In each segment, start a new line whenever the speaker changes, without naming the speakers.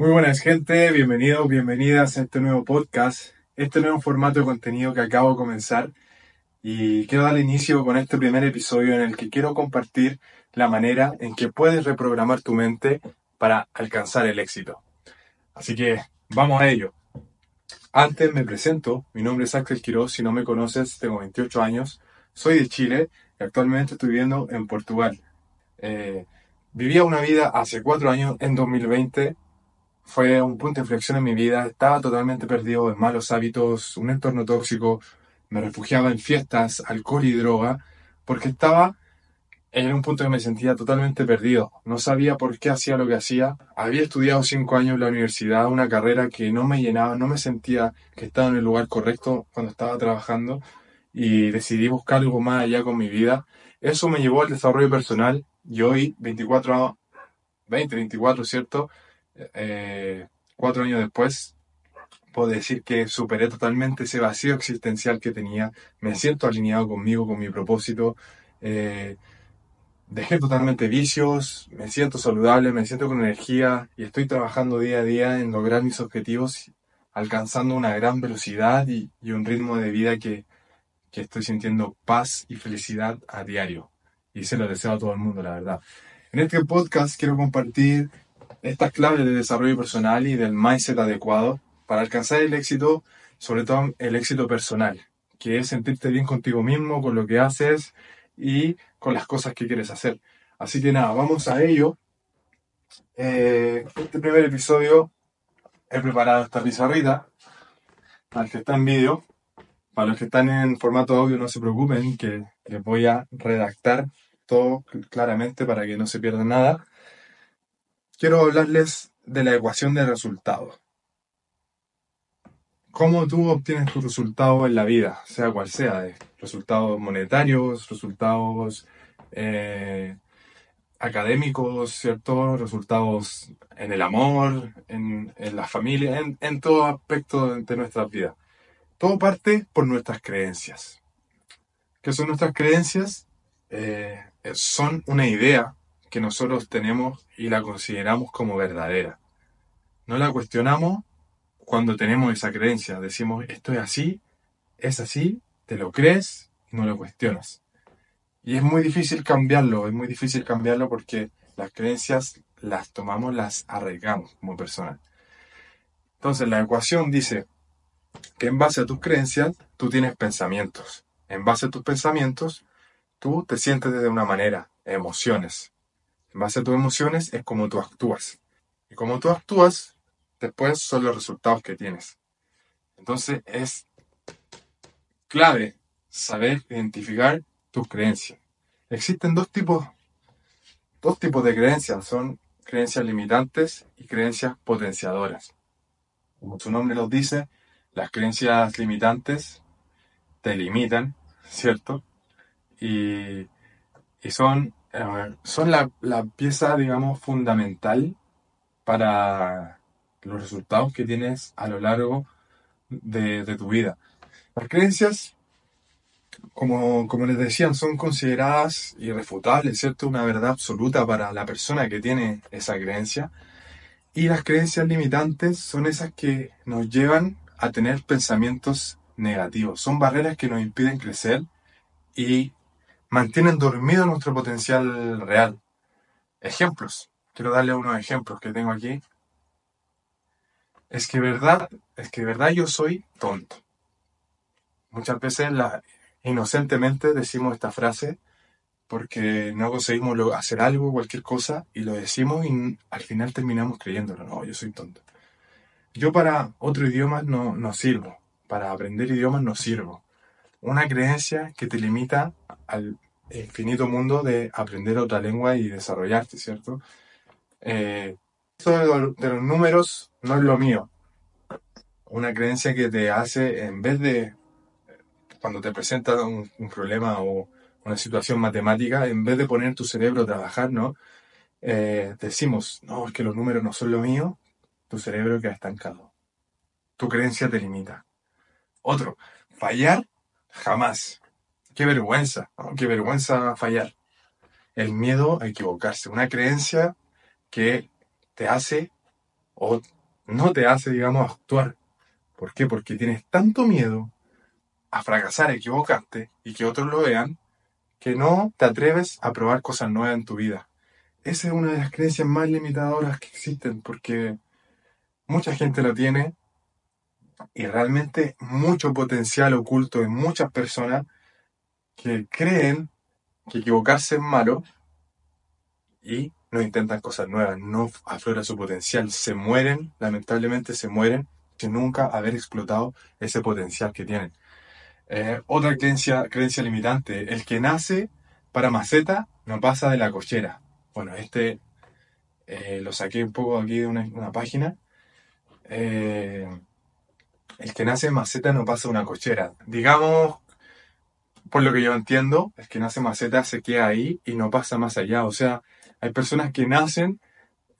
Muy buenas gente, bienvenidos, bienvenidas a este nuevo podcast, este nuevo formato de contenido que acabo de comenzar y quiero dar inicio con este primer episodio en el que quiero compartir la manera en que puedes reprogramar tu mente para alcanzar el éxito. Así que vamos a ello. Antes me presento, mi nombre es Axel Quiroz, si no me conoces, tengo 28 años, soy de Chile y actualmente estoy viviendo en Portugal. Eh, vivía una vida hace cuatro años, en 2020, fue un punto de inflexión en mi vida. Estaba totalmente perdido en malos hábitos, un entorno tóxico. Me refugiaba en fiestas, alcohol y droga, porque estaba en un punto que me sentía totalmente perdido. No sabía por qué hacía lo que hacía. Había estudiado cinco años en la universidad, una carrera que no me llenaba, no me sentía que estaba en el lugar correcto cuando estaba trabajando y decidí buscar algo más allá con mi vida. Eso me llevó al desarrollo personal y hoy, 24, 20, 24, ¿cierto? Eh, cuatro años después, puedo decir que superé totalmente ese vacío existencial que tenía, me siento alineado conmigo, con mi propósito, eh, dejé totalmente vicios, me siento saludable, me siento con energía y estoy trabajando día a día en lograr mis objetivos, alcanzando una gran velocidad y, un ritmo de vida que, que estoy sintiendo paz y felicidad a diario. Y se lo deseo a todo el mundo, la verdad. En este podcast quiero compartir estas claves de desarrollo personal y del mindset adecuado para alcanzar el éxito, sobre todo el éxito personal, que es sentirte bien contigo mismo, con lo que haces y con las cosas que quieres hacer. Así que nada, vamos a ello. Eh, este primer episodio he preparado esta pizarrita, para el que está en vídeo. Para los que están en formato audio no se preocupen, que les voy a redactar todo claramente para que no se pierda nada quiero hablarles de la ecuación de resultados. ¿Cómo tú obtienes tus resultados en la vida, sea cual sea? Resultados monetarios, resultados eh, académicos, ¿cierto? Resultados en el amor, en, la familia, en, todo aspecto de, nuestra vida. Todo parte por nuestras creencias. ¿Qué son nuestras creencias? Eh, son una idea que nosotros tenemos y la consideramos como verdadera. No la cuestionamos cuando tenemos esa creencia. Decimos, esto es así, es así, te lo crees y no lo cuestionas. Y es muy difícil cambiarlo, es muy difícil cambiarlo porque las creencias las tomamos, las arraigamos como personas. Entonces la ecuación dice que en base a tus creencias tú tienes pensamientos. En base a tus pensamientos tú te sientes de una manera, emociones. En base a tus emociones es como tú actúas. Y como tú actúas, después son los resultados que tienes. Entonces es clave saber identificar tus creencias. Existen dos tipos, dos tipos de creencias. Son creencias limitantes y creencias potenciadoras. Como su nombre lo dice, las creencias limitantes te limitan, ¿cierto? Y, y son son la, pieza, digamos, fundamental para los resultados que tienes a lo largo de, tu vida. Las creencias, como, como, les decían, son consideradas irrefutables, ¿cierto? Una verdad absoluta para la persona que tiene esa creencia. Y las creencias limitantes son esas que nos llevan a tener pensamientos negativos. Son barreras que nos impiden crecer y mantienen dormido nuestro potencial real. Ejemplos. Quiero darle unos ejemplos que tengo aquí. Es que verdad, es que verdad yo soy tonto. Muchas veces inocentemente decimos esta frase porque no conseguimos hacer algo, cualquier cosa, y lo decimos y al final terminamos creyéndolo. No, yo soy tonto. Yo para otro idioma no, no sirvo. Para aprender idiomas no sirvo una creencia que te limita al infinito mundo de aprender otra lengua y desarrollarte, ¿cierto? Eh, esto de, los números no es lo mío. Una creencia que te hace, en vez de, cuando te presenta un, problema o una situación matemática, en vez de poner tu cerebro a trabajar, ¿no? Eh, decimos, no, es que los números no son lo mío, tu cerebro queda estancado. Tu creencia te limita. Otro, fallar Jamás. Qué vergüenza, qué vergüenza fallar. El miedo a equivocarse, una creencia que te hace o no te hace, digamos, actuar. ¿Por qué? Porque tienes tanto miedo a fracasar, a equivocarte y que otros lo vean, que no te atreves a probar cosas nuevas en tu vida. Esa es una de las creencias más limitadoras que existen porque mucha gente lo tiene y realmente mucho potencial oculto en muchas personas que creen que equivocarse es malo y no intentan cosas nuevas, no aflora su potencial, se mueren, lamentablemente se mueren sin nunca haber explotado ese potencial que tienen. Eh, otra creencia, creencia limitante, el que nace para maceta no pasa de la cochera. Bueno, este eh, lo saqué un poco aquí de una, página. Eh, el que nace en maceta no pasa una cochera. Digamos, por lo que yo entiendo, el que nace en maceta se queda ahí y no pasa más allá. O sea, hay personas que nacen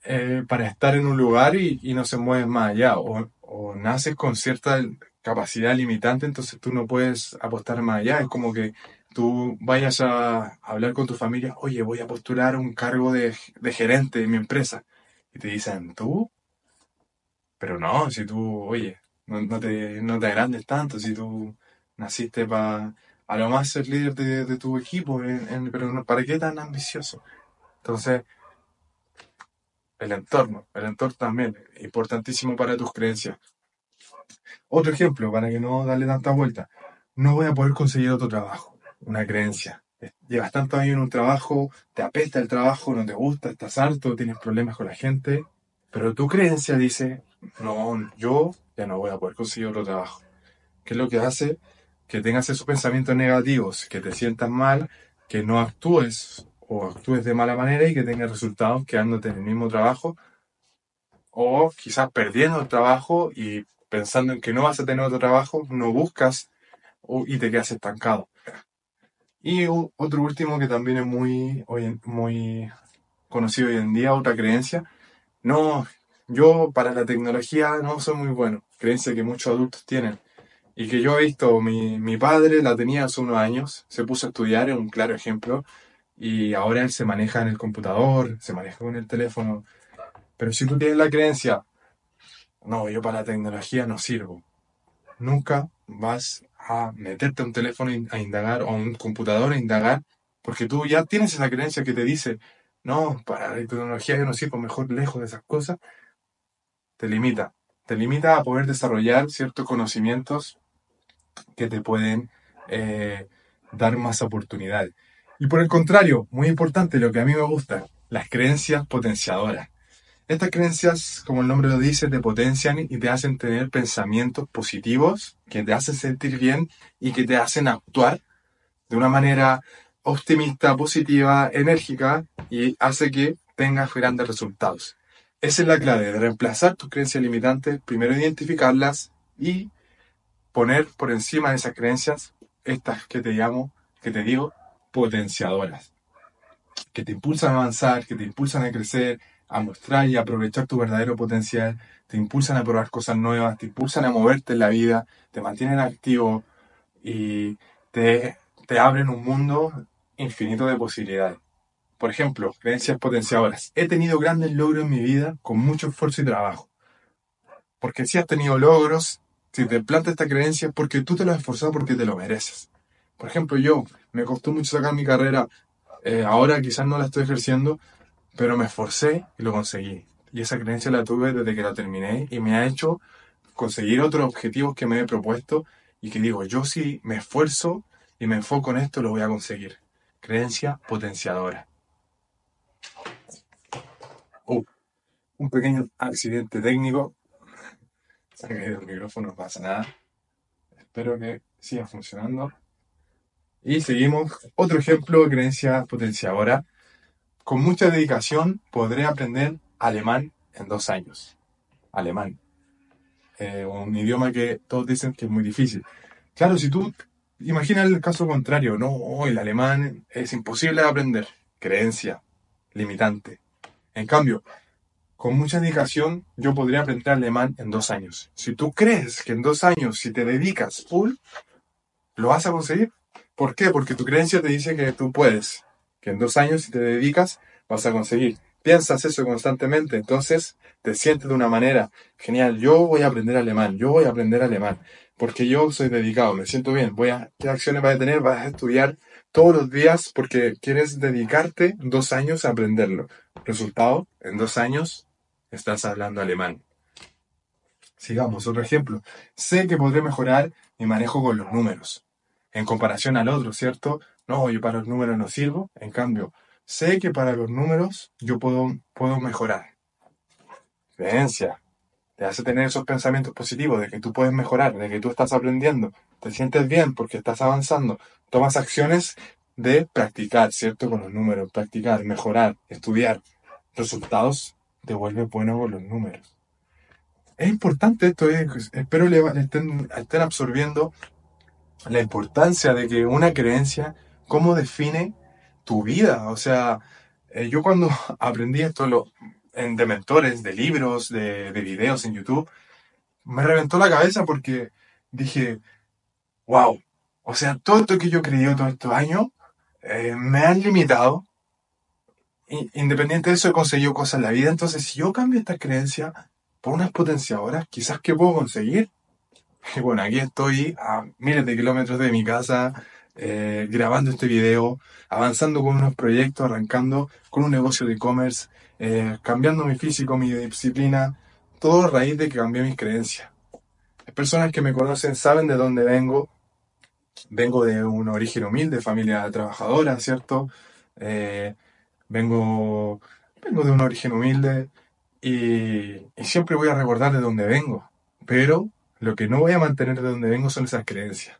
eh, para estar en un lugar y, no se mueven más allá. O, o, naces con cierta capacidad limitante, entonces tú no puedes apostar más allá. Es como que tú vayas a hablar con tu familia, oye, voy a postular un cargo de, de gerente en mi empresa. Y te dicen, ¿tú? Pero no, si tú, oye, no, te, no te agrandes tanto, si tú naciste para a lo más ser líder de, tu equipo, pero ¿para qué tan ambicioso? Entonces, el entorno, el entorno también, importantísimo para tus creencias. Otro ejemplo, para que no darle tanta vuelta, no voy a poder conseguir otro trabajo, una creencia. Llevas tanto años en un trabajo, te apesta el trabajo, no te gusta, estás harto, tienes problemas con la gente, pero tu creencia dice, no, yo ya no voy a poder conseguir otro trabajo. ¿Qué es lo que hace? Que tengas esos pensamientos negativos, que te sientas mal, que no actúes o actúes de mala manera y que tengas resultados quedándote en el mismo trabajo o quizás perdiendo el trabajo y pensando en que no vas a tener otro trabajo, no buscas y te quedas estancado. Y otro último que también es muy, muy conocido hoy en día, otra creencia, no, yo para la tecnología no soy muy bueno, creencia que muchos adultos tienen y que yo he visto, mi, mi padre la tenía hace unos años, se puso a estudiar, es un claro ejemplo, y ahora él se maneja en el computador, se maneja con el teléfono. Pero si tú tienes la creencia, no, yo para la tecnología no sirvo, nunca vas a meterte a un teléfono a indagar o a un computador a indagar, porque tú ya tienes esa creencia que te dice, no, para la tecnología yo no sirvo, mejor lejos de esas cosas, te limita. Te limita a poder desarrollar ciertos conocimientos que te pueden eh, dar más oportunidades. Y por el contrario, muy importante, lo que a mí me gusta, las creencias potenciadoras. Estas creencias, como el nombre lo dice, te potencian y te hacen tener pensamientos positivos, que te hacen sentir bien y que te hacen actuar de una manera optimista, positiva, enérgica y hace que tengas grandes resultados. Esa es la clave de reemplazar tus creencias limitantes, primero identificarlas y poner por encima de esas creencias estas que te llamo, que te digo, potenciadoras, que te impulsan a avanzar, que te impulsan a crecer, a mostrar y aprovechar tu verdadero potencial, te impulsan a probar cosas nuevas, te impulsan a moverte en la vida, te mantienen activo y te, te abren un mundo infinito de posibilidades. Por ejemplo, creencias potenciadoras. He tenido grandes logros en mi vida con mucho esfuerzo y trabajo. Porque si has tenido logros, si te plantas esta creencia es porque tú te lo has esforzado porque te lo mereces. Por ejemplo, yo me costó mucho sacar mi carrera. Eh, ahora quizás no la estoy ejerciendo, pero me esforcé y lo conseguí. Y esa creencia la tuve desde que la terminé y me ha hecho conseguir otros objetivos que me he propuesto y que digo, yo si me esfuerzo y me enfoco en esto, lo voy a conseguir. Creencia potenciadora. Uh, un pequeño accidente técnico. Se ha el micrófono, no pasa nada. Espero que siga funcionando. Y seguimos. Otro ejemplo de creencia potenciadora. Con mucha dedicación podré aprender alemán en dos años. Alemán. Eh, un idioma que todos dicen que es muy difícil. Claro, si tú imaginas el caso contrario, no, el alemán es imposible de aprender. Creencia limitante. En cambio, con mucha dedicación yo podría aprender alemán en dos años. Si tú crees que en dos años, si te dedicas full, lo vas a conseguir, ¿Por qué? Porque tu creencia te dice que tú puedes, que en dos años si te dedicas vas a conseguir. piensas eso constantemente, entonces te sientes de una manera genial. Yo voy a aprender alemán, yo voy a aprender alemán, porque yo soy dedicado, me siento bien. Voy a, ¿qué acciones vas a tener? Vas a estudiar todos los días porque quieres dedicarte dos años a aprenderlo. Resultado, en dos años estás hablando alemán. Sigamos, otro ejemplo. Sé que podré mejorar mi manejo con los números. En comparación al otro, ¿cierto? No, yo para los números no sirvo. En cambio, sé que para los números yo puedo, puedo mejorar. Creencia. Te hace tener esos pensamientos positivos de que tú puedes mejorar, de que tú estás aprendiendo. Te sientes bien porque estás avanzando. Tomas acciones de practicar, ¿cierto? Con los números. Practicar, mejorar, estudiar. Resultados te vuelve bueno con los números. Es importante esto, eh, espero le, estén, estén absorbiendo la importancia de que una creencia, cómo define tu vida. O sea, eh, yo cuando aprendí esto en, de mentores, de libros, de, de videos en YouTube, me reventó la cabeza porque dije, wow, o sea, todo esto que yo he creído todos estos años eh, me han limitado. Independiente de eso, he conseguido cosas en la vida. Entonces, si yo cambio esta creencia por unas potenciadoras, quizás que puedo conseguir. Y bueno, aquí estoy a miles de kilómetros de mi casa, eh, grabando este video, avanzando con unos proyectos, arrancando con un negocio de e-commerce, eh, cambiando mi físico, mi disciplina, todo a raíz de que cambié mis creencias. Las personas que me conocen saben de dónde vengo. Vengo de un origen humilde, familia trabajadora, ¿cierto? Eh, vengo, vengo de un origen humilde y, y siempre voy a recordar de dónde vengo. Pero lo que no voy a mantener de donde vengo son esas creencias.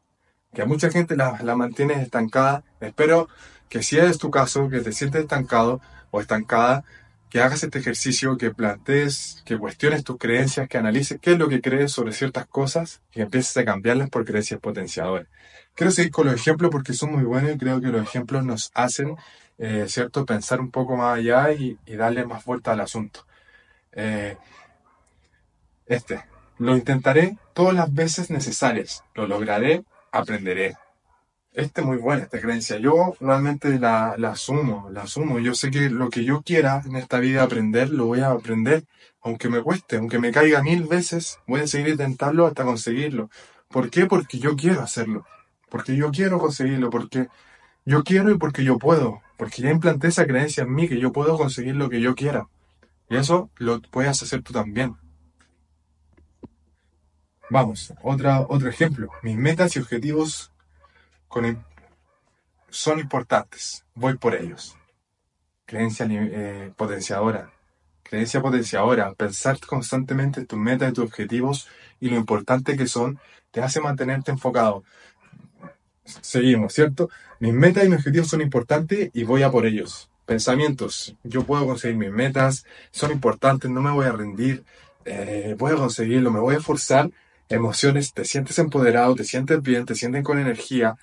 Que a mucha gente la, la mantiene estancada. Espero que si es tu caso, que te sientes estancado o estancada, que hagas este ejercicio, que plantees, que cuestiones tus creencias, que analices qué es lo que crees sobre ciertas cosas y empieces a cambiarlas por creencias potenciadoras. Quiero seguir con los ejemplos porque son muy buenos y creo que los ejemplos nos hacen, eh, ¿cierto?, pensar un poco más allá y, darle más vuelta al asunto. Eh, este, lo intentaré todas las veces necesarias. Lo lograré, aprenderé. Este es muy buena, esta creencia. Yo realmente la, la asumo, la asumo. Yo sé que lo que yo quiera en esta vida aprender, lo voy a aprender. Aunque me cueste, aunque me caiga mil veces, voy a seguir intentarlo hasta conseguirlo. ¿Por qué? Porque yo quiero hacerlo. Porque yo quiero conseguirlo. Porque yo quiero y porque yo puedo. Porque ya implanté esa creencia en mí que yo puedo conseguir lo que yo quiera. Y eso lo puedes hacer tú también. Vamos, otra, otro ejemplo. Mis metas y objetivos son importantes. Voy por ellos. Creencia eh, potenciadora. Creencia potenciadora. Pensar constantemente en tus metas y tus objetivos y lo importante que son te hace mantenerte enfocado. Seguimos, ¿cierto? Mis metas y mis objetivos son importantes y voy a por ellos. Pensamientos. Yo puedo conseguir mis metas, son importantes, no me voy a rendir, eh, voy a conseguirlo, me voy a esforzar emociones, te sientes empoderado, te sientes bien, te sienten con energía.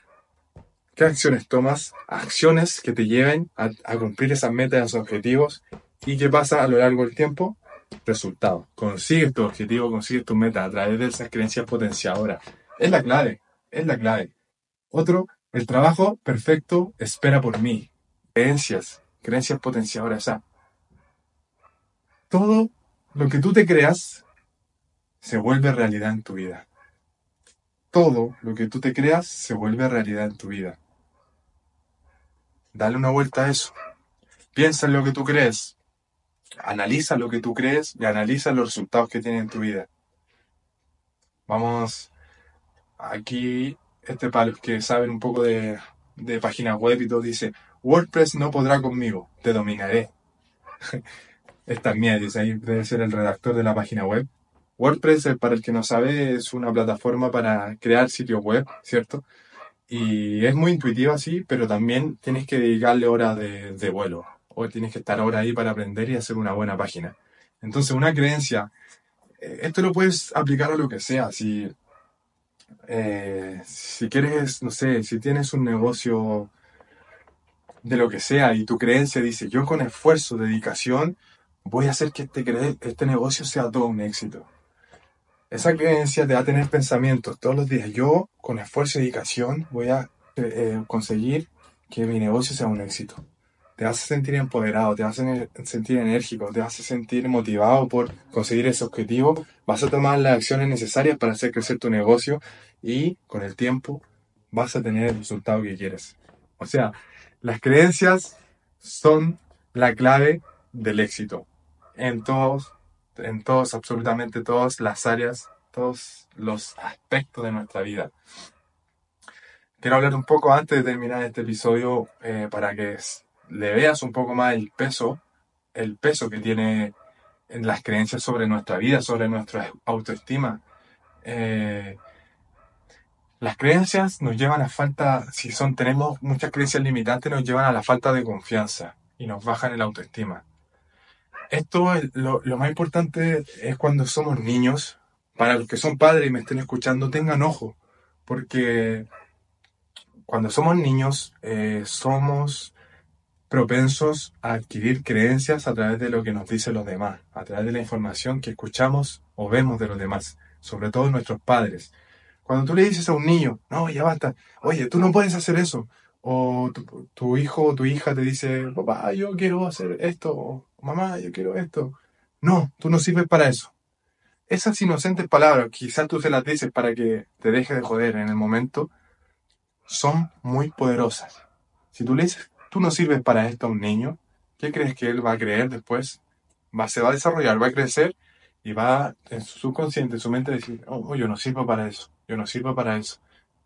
¿Qué acciones tomas? Acciones que te lleven a, cumplir esas metas, esos objetivos. ¿Y qué pasa a lo largo del tiempo? Resultado. Consigues tu objetivo, consigues tu meta a través de esas creencias potenciadoras. Es la clave, es la clave. Otro, el trabajo perfecto espera por mí. Creencias, creencias potenciadoras. O sea, todo lo que tú te creas se vuelve realidad en tu vida. Todo lo que tú te creas se vuelve realidad en tu vida. Dale una vuelta a eso. Piensa en lo que tú crees. Analiza lo que tú crees y analiza los resultados que tiene en tu vida. Vamos aquí, este para los que saben un poco de, de páginas web y todo, dice, WordPress no podrá conmigo, te dominaré. Esta es mía, dice ahí, debe ser el redactor de la página web. WordPress, eh, para el que no sabe, es una plataforma para crear sitios web, ¿cierto? Y es muy intuitiva, sí, pero también tienes que dedicarle horas de, vuelo. O tienes que estar ahora ahí para aprender y hacer una buena página. Entonces, una creencia, eh, esto lo puedes aplicar a lo que sea. Si, eh, si quieres, no sé, si tienes un negocio de lo que sea y tu creencia dice, yo con esfuerzo, dedicación, voy a hacer que este, este negocio sea todo un éxito esa creencia te va a tener pensamientos todos los días. Yo, con esfuerzo y dedicación, voy a eh, conseguir que mi negocio sea un éxito. Te hace sentir empoderado, te hace sentir enérgico, te hace sentir motivado por conseguir ese objetivo, vas a tomar las acciones necesarias para hacer crecer tu negocio y con el tiempo vas a tener el resultado que quieres. O sea, las creencias son la clave del éxito en todos, en todos, absolutamente todas las áreas, todos los aspectos de nuestra vida. Quiero hablar un poco antes de terminar este episodio eh, para que le veas un poco más el peso, el peso que tiene en las creencias sobre nuestra vida, sobre nuestra autoestima. Eh, las creencias nos llevan a falta, si son, tenemos muchas creencias limitantes, nos llevan a la falta de confianza y nos bajan el autoestima. Esto, lo, lo más importante es cuando somos niños, para los que son padres y me estén escuchando, tengan ojo, porque cuando somos niños eh, somos propensos a adquirir creencias a través de lo que nos dicen los demás, a través de la información que escuchamos o vemos de los demás, sobre todo nuestros padres. Cuando tú le dices a un niño, no, ya basta, oye, tú no puedes hacer eso, o tu, hijo o tu hija te dice, papá, yo quiero hacer esto, o mamá, yo quiero esto. No, tú no sirves para eso. Esas inocentes palabras, quizás tú se las dices para que te deje de joder en el momento, son muy poderosas. Si tú le dices tú no sirves para esto a un niño, ¿qué crees que él va a creer después? Va, se va a desarrollar, va a crecer y va en su subconsciente, en su mente, a decir, oh, oh, yo no sirvo para eso, yo no sirvo para eso,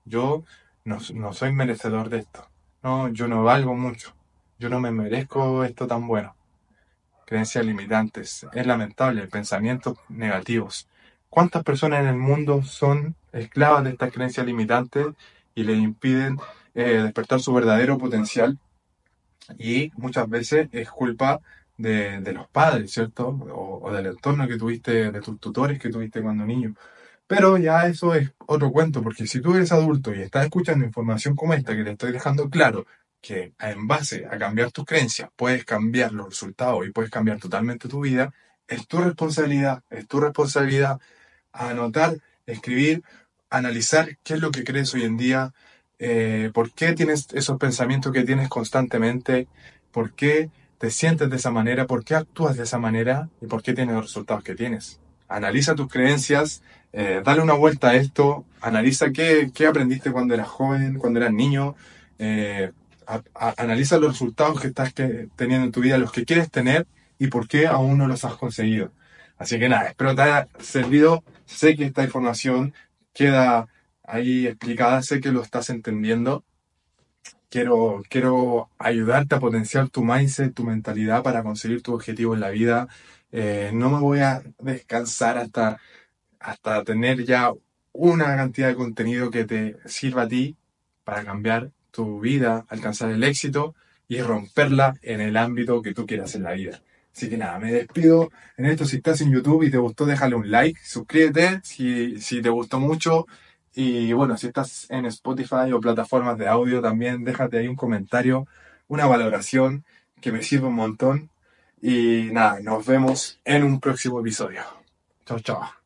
yo no, soy merecedor de esto, no, yo no valgo mucho, yo no me merezco esto tan bueno. Creencias limitantes, es lamentable, pensamientos negativos. ¿Cuántas personas en el mundo son esclavas de estas creencias limitantes y le impiden eh, despertar su verdadero potencial y muchas veces es culpa de, los padres, ¿cierto? O, del entorno que tuviste, de tus tutores que tuviste cuando niño. Pero ya eso es otro cuento, porque si tú eres adulto y estás escuchando información como esta, que te estoy dejando claro que en base a cambiar tus creencias puedes cambiar los resultados y puedes cambiar totalmente tu vida, es tu responsabilidad, es tu responsabilidad anotar, escribir, analizar qué es lo que crees hoy en día, eh, por qué tienes esos pensamientos que tienes constantemente, por qué te sientes de esa manera, por qué actúas de esa manera y por qué tienes los resultados que tienes. Analiza tus creencias, eh, dale una vuelta a esto, analiza qué, qué, aprendiste cuando eras joven, cuando eras niño, eh, analiza los resultados que estás teniendo en tu vida, los que quieres tener y por qué aún no los has conseguido. Así que nada, espero te haya servido. Sé que esta información queda ahí explicada, sé que lo estás entendiendo. Quiero, quiero ayudarte a potenciar tu mindset, tu mentalidad para conseguir tu objetivo en la vida. Eh, no me voy a descansar hasta, hasta tener ya una cantidad de contenido que te sirva a ti para cambiar tu vida, alcanzar el éxito y romperla en el ámbito que tú quieras en la vida. Así que nada, me despido en esto. Si estás en YouTube y te gustó, déjale un like, suscríbete. Si, si te gustó mucho, y bueno, si estás en Spotify o plataformas de audio también, déjate ahí un comentario, una valoración que me sirve un montón. Y nada, nos vemos en un próximo episodio. Chao, chao.